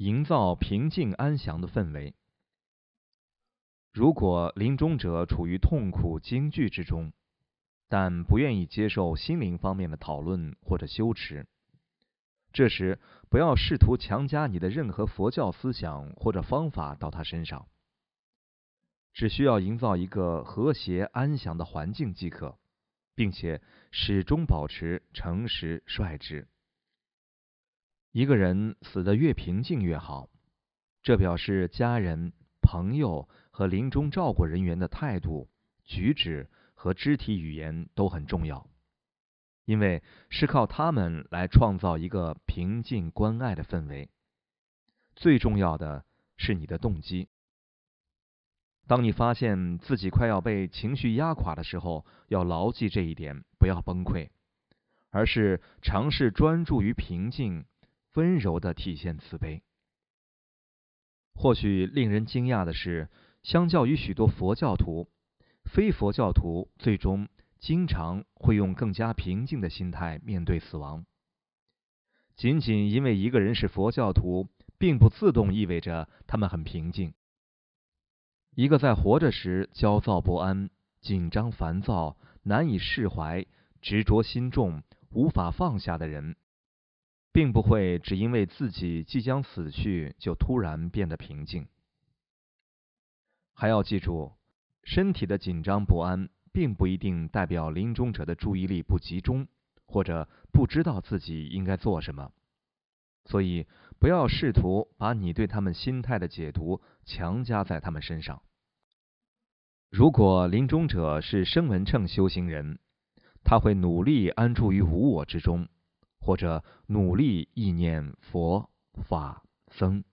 营造平静安详的氛围。如果临终者处于痛苦惊惧之中，但不愿意接受心灵方面的讨论或者修持，这时不要试图强加你的任何佛教思想或者方法到他身上，只需要营造一个和谐安详的环境即可，并且始终保持诚实率直。一个人死得越平静越好，这表示家人、朋友和临终照顾人员的态度、举止。和肢体语言都很重要，因为是靠他们来创造一个平静关爱的氛围。最重要的是你的动机。当你发现自己快要被情绪压垮的时候，要牢记这一点，不要崩溃，而是尝试专注于平静、温柔的体现慈悲。或许令人惊讶的是，相较于许多佛教徒。非佛教徒最终经常会用更加平静的心态面对死亡。仅仅因为一个人是佛教徒，并不自动意味着他们很平静。一个在活着时焦躁不安、紧张烦躁、难以释怀、执着心重、无法放下的人，并不会只因为自己即将死去就突然变得平静。还要记住。身体的紧张不安，并不一定代表临终者的注意力不集中，或者不知道自己应该做什么。所以，不要试图把你对他们心态的解读强加在他们身上。如果临终者是声闻乘修行人，他会努力安住于无我之中，或者努力意念佛法僧。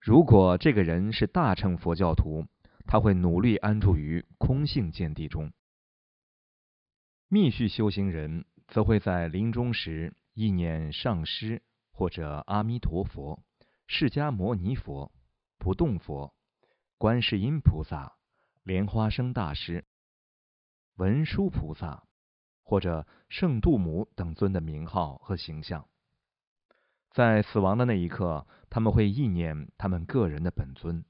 如果这个人是大乘佛教徒，他会努力安住于空性见地中。密续修行人则会在临终时意念上师或者阿弥陀佛、释迦牟尼佛、不动佛、观世音菩萨、莲花生大师、文殊菩萨或者圣杜姆等尊的名号和形象。在死亡的那一刻，他们会意念他们个人的本尊。